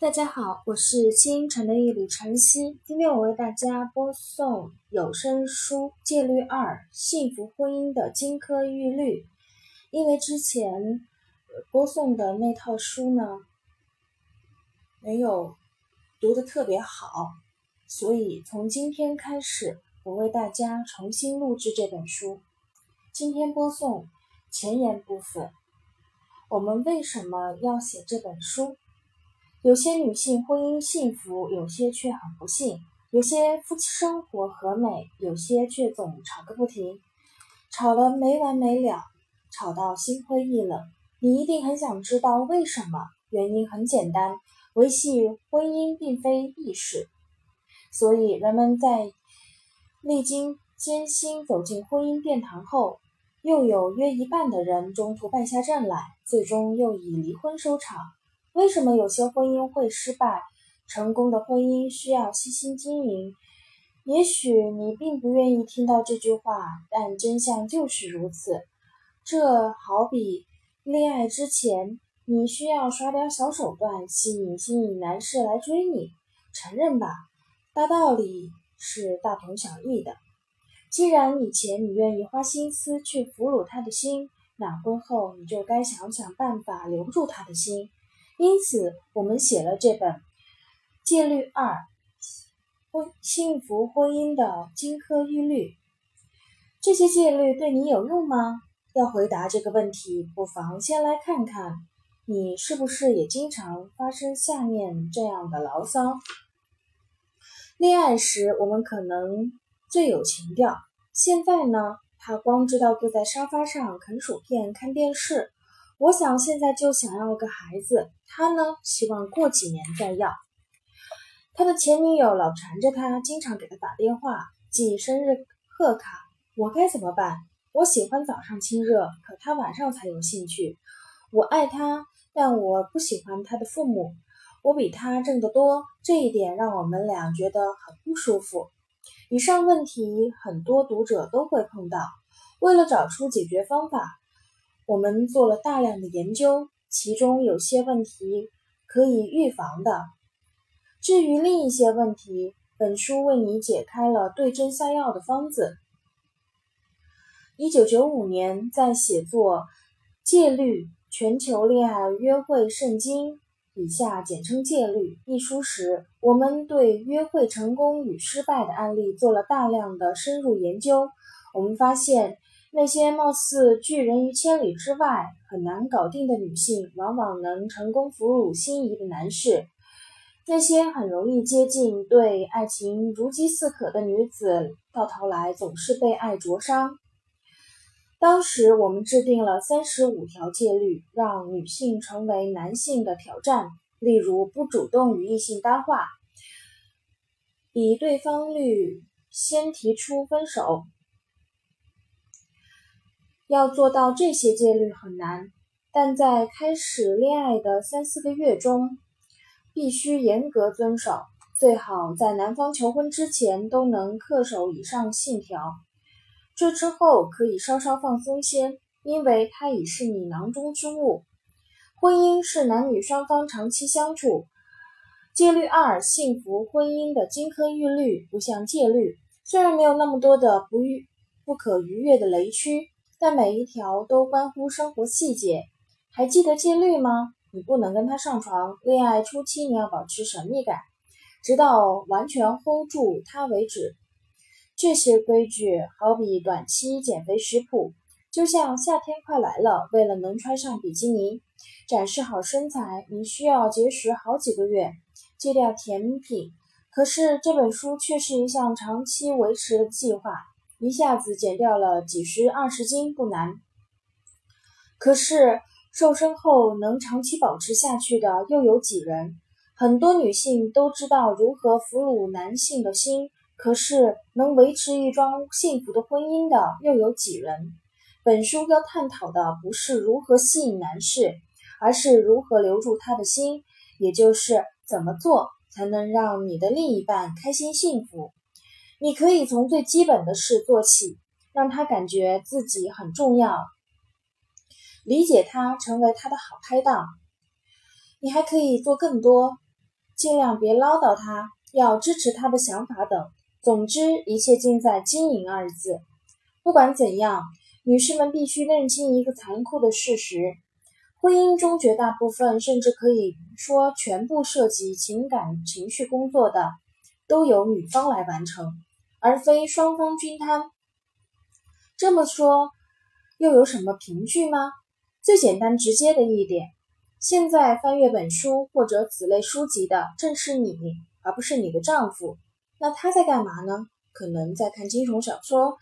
大家好，我是清晨的一缕晨曦。今天我为大家播送有声书《戒律二：幸福婚姻的金科玉律》。因为之前播送的那套书呢，没有读的特别好，所以从今天开始，我为大家重新录制这本书。今天播送前言部分。我们为什么要写这本书？有些女性婚姻幸福，有些却很不幸；有些夫妻生活和美，有些却总吵个不停，吵得没完没了，吵到心灰意冷。你一定很想知道为什么？原因很简单，维系婚姻并非易事，所以人们在历经艰辛走进婚姻殿堂后。又有约一半的人中途败下阵来，最终又以离婚收场。为什么有些婚姻会失败？成功的婚姻需要细心经营。也许你并不愿意听到这句话，但真相就是如此。这好比恋爱之前，你需要耍点小手段，吸引吸引男士来追你。承认吧，大道理是大同小异的。既然以前你愿意花心思去俘虏他的心，那婚后你就该想想办法留住他的心。因此，我们写了这本《戒律二：婚幸福婚姻的金科玉律》。这些戒律对你有用吗？要回答这个问题，不妨先来看看你是不是也经常发生下面这样的牢骚。恋爱时，我们可能。最有情调。现在呢，他光知道坐在沙发上啃薯片、看电视。我想现在就想要个孩子。他呢，希望过几年再要。他的前女友老缠着他，经常给他打电话寄生日贺卡。我该怎么办？我喜欢早上亲热，可他晚上才有兴趣。我爱他，但我不喜欢他的父母。我比他挣得多，这一点让我们俩觉得很不舒服。以上问题很多读者都会碰到。为了找出解决方法，我们做了大量的研究，其中有些问题可以预防的。至于另一些问题，本书为你解开了对症下药的方子。一九九五年，在写作《戒律：全球恋爱约会圣经》。以下简称《戒律》一书时，我们对约会成功与失败的案例做了大量的深入研究。我们发现，那些貌似拒人于千里之外、很难搞定的女性，往往能成功俘虏心仪的男士；那些很容易接近、对爱情如饥似渴的女子，到头来总是被爱灼伤。当时我们制定了三十五条戒律，让女性成为男性的挑战。例如，不主动与异性搭话，比对方率先提出分手。要做到这些戒律很难，但在开始恋爱的三四个月中，必须严格遵守，最好在男方求婚之前都能恪守以上信条。这之后可以稍稍放松些，因为它已是你囊中之物。婚姻是男女双方长期相处。戒律二：幸福婚姻的金科玉律，不像戒律，虽然没有那么多的不逾不可逾越的雷区，但每一条都关乎生活细节。还记得戒律吗？你不能跟他上床。恋爱初期你要保持神秘感，直到完全 hold 住他为止。这些规矩好比短期减肥食谱，就像夏天快来了，为了能穿上比基尼，展示好身材，你需要节食好几个月，戒掉甜品。可是这本书却是一项长期维持的计划，一下子减掉了几十二十斤不难。可是瘦身后能长期保持下去的又有几人？很多女性都知道如何俘虏男性的心。可是，能维持一桩幸福的婚姻的又有几人？本书要探讨的不是如何吸引男士，而是如何留住他的心，也就是怎么做才能让你的另一半开心幸福。你可以从最基本的事做起，让他感觉自己很重要，理解他，成为他的好拍档。你还可以做更多，尽量别唠叨他，要支持他的想法等。总之，一切尽在“经营”二字。不管怎样，女士们必须认清一个残酷的事实：婚姻中绝大部分，甚至可以说全部涉及情感情绪工作的，都由女方来完成，而非双方均摊。这么说，又有什么凭据吗？最简单直接的一点，现在翻阅本书或者此类书籍的正是你，而不是你的丈夫。那他在干嘛呢？可能在看惊悚小说。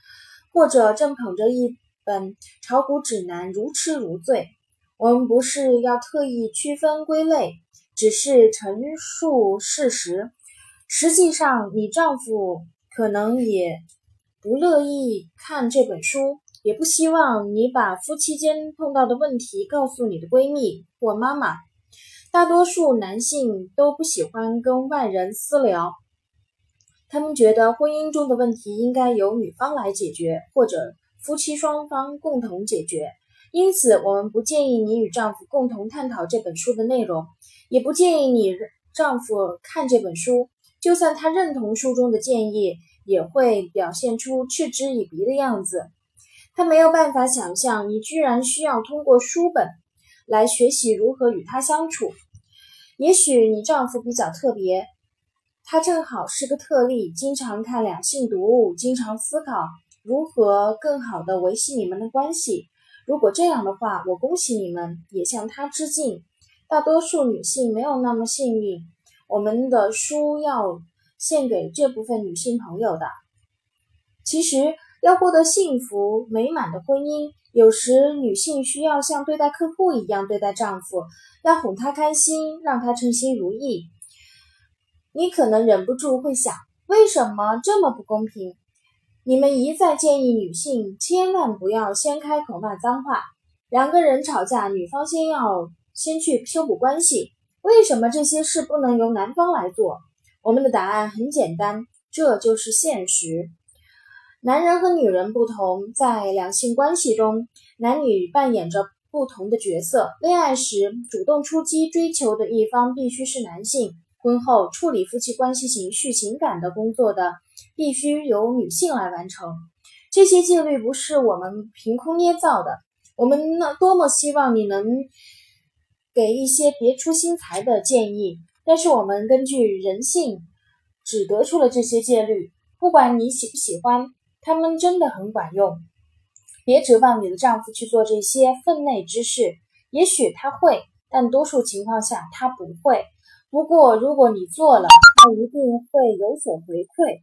或者正捧着一本炒股指南如痴如醉。我们不是要特意区分归类，只是陈述事实。实际上，你丈夫可能也不乐意看这本书，也不希望你把夫妻间碰到的问题告诉你的闺蜜或妈妈。大多数男性都不喜欢跟外人私聊。他们觉得婚姻中的问题应该由女方来解决，或者夫妻双方共同解决。因此，我们不建议你与丈夫共同探讨这本书的内容，也不建议你丈夫看这本书。就算他认同书中的建议，也会表现出嗤之以鼻的样子。他没有办法想象你居然需要通过书本来学习如何与他相处。也许你丈夫比较特别。他正好是个特例，经常看两性读物，经常思考如何更好的维系你们的关系。如果这样的话，我恭喜你们，也向他致敬。大多数女性没有那么幸运。我们的书要献给这部分女性朋友的。其实，要获得幸福美满的婚姻，有时女性需要像对待客户一样对待丈夫，要哄他开心，让他称心如意。你可能忍不住会想，为什么这么不公平？你们一再建议女性千万不要先开口骂脏话。两个人吵架，女方先要先去修补关系。为什么这些事不能由男方来做？我们的答案很简单，这就是现实。男人和女人不同，在两性关系中，男女扮演着不同的角色。恋爱时主动出击、追求的一方必须是男性。婚后处理夫妻关系、情绪、情感的工作的，必须由女性来完成。这些戒律不是我们凭空捏造的。我们呢，多么希望你能给一些别出心裁的建议。但是我们根据人性，只得出了这些戒律。不管你喜不喜欢，他们真的很管用。别指望你的丈夫去做这些分内之事，也许他会，但多数情况下他不会。不过，如果你做了，他一定会有所回馈，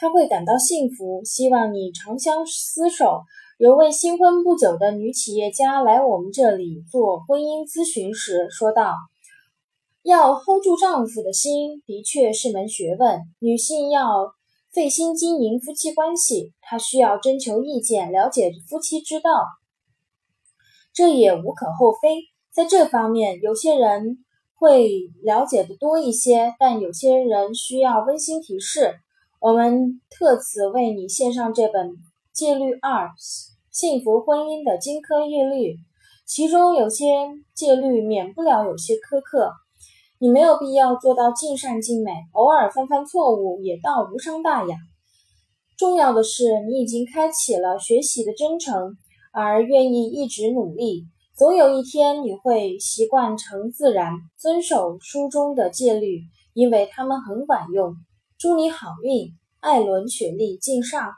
他会感到幸福，希望你长相厮守。有位新婚不久的女企业家来我们这里做婚姻咨询时说道：“要 hold 住丈夫的心，的确是门学问。女性要费心经营夫妻关系，她需要征求意见，了解夫妻之道，这也无可厚非。”在这方面，有些人会了解的多一些，但有些人需要温馨提示。我们特此为你献上这本《戒律二：幸福婚姻的金科玉律》，其中有些戒律免不了有些苛刻。你没有必要做到尽善尽美，偶尔犯犯错误也倒无伤大雅。重要的是，你已经开启了学习的征程，而愿意一直努力。总有一天，你会习惯成自然，遵守书中的戒律，因为它们很管用。祝你好运，艾伦·雪莉敬上。